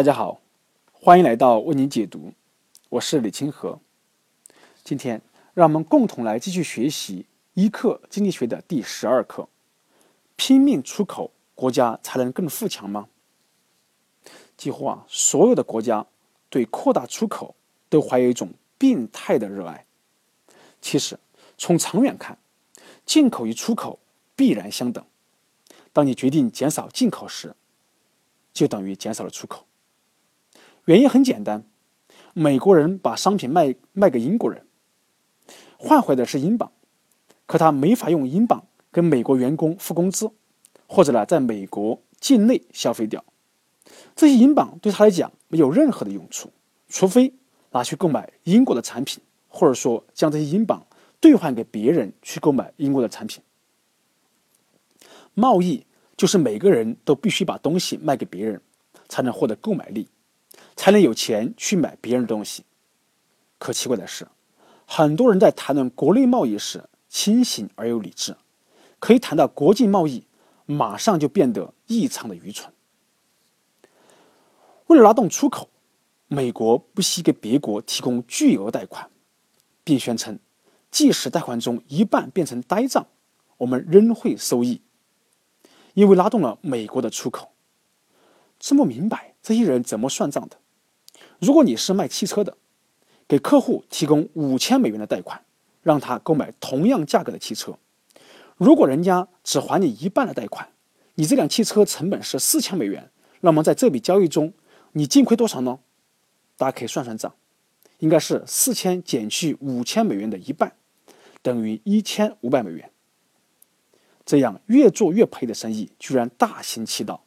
大家好，欢迎来到为您解读，我是李清河。今天让我们共同来继续学习一课经济学的第十二课：拼命出口，国家才能更富强吗？几乎啊，所有的国家对扩大出口都怀有一种病态的热爱。其实，从长远看，进口与出口必然相等。当你决定减少进口时，就等于减少了出口。原因很简单，美国人把商品卖卖给英国人，换回的是英镑，可他没法用英镑跟美国员工付工资，或者呢，在美国境内消费掉。这些英镑对他来讲没有任何的用处，除非拿去购买英国的产品，或者说将这些英镑兑换给别人去购买英国的产品。贸易就是每个人都必须把东西卖给别人，才能获得购买力。才能有钱去买别人的东西。可奇怪的是，很多人在谈论国内贸易时清醒而又理智，可以谈到国际贸易，马上就变得异常的愚蠢。为了拉动出口，美国不惜给别国提供巨额贷款，并宣称，即使贷款中一半变成呆账，我们仍会收益，因为拉动了美国的出口。真不明白这些人怎么算账的。如果你是卖汽车的，给客户提供五千美元的贷款，让他购买同样价格的汽车，如果人家只还你一半的贷款，你这辆汽车成本是四千美元，那么在这笔交易中，你净亏多少呢？大家可以算算账，应该是四千减去五千美元的一半，等于一千五百美元。这样越做越赔的生意，居然大行其道，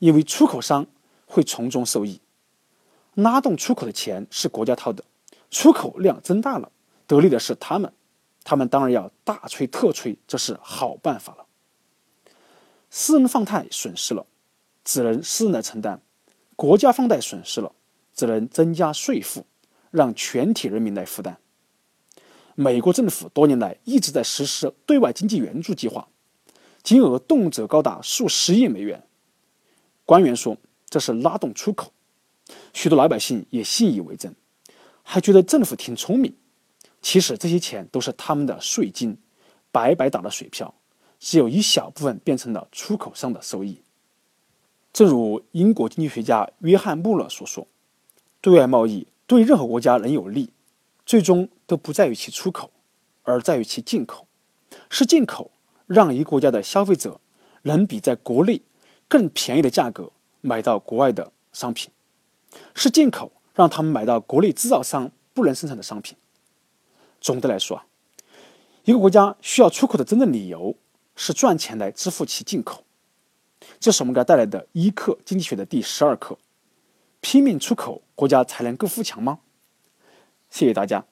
因为出口商会从中受益。拉动出口的钱是国家掏的，出口量增大了，得利的是他们，他们当然要大吹特吹，这是好办法了。私人放贷损失了，只能私人来承担；国家放贷损失了，只能增加税负，让全体人民来负担。美国政府多年来一直在实施对外经济援助计划，金额动辄高达数十亿美元。官员说这是拉动出口。许多老百姓也信以为真，还觉得政府挺聪明。其实这些钱都是他们的税金，白白打了水漂，只有一小部分变成了出口商的收益。正如英国经济学家约翰·穆勒所说：“对外贸易对任何国家能有利，最终都不在于其出口，而在于其进口。是进口让一个国家的消费者能比在国内更便宜的价格买到国外的商品。”是进口让他们买到国内制造商不能生产的商品。总的来说啊，一个国家需要出口的真正理由是赚钱来支付其进口。这是我们给他带来的一课经济学的第十二课：拼命出口，国家才能够富强吗？谢谢大家。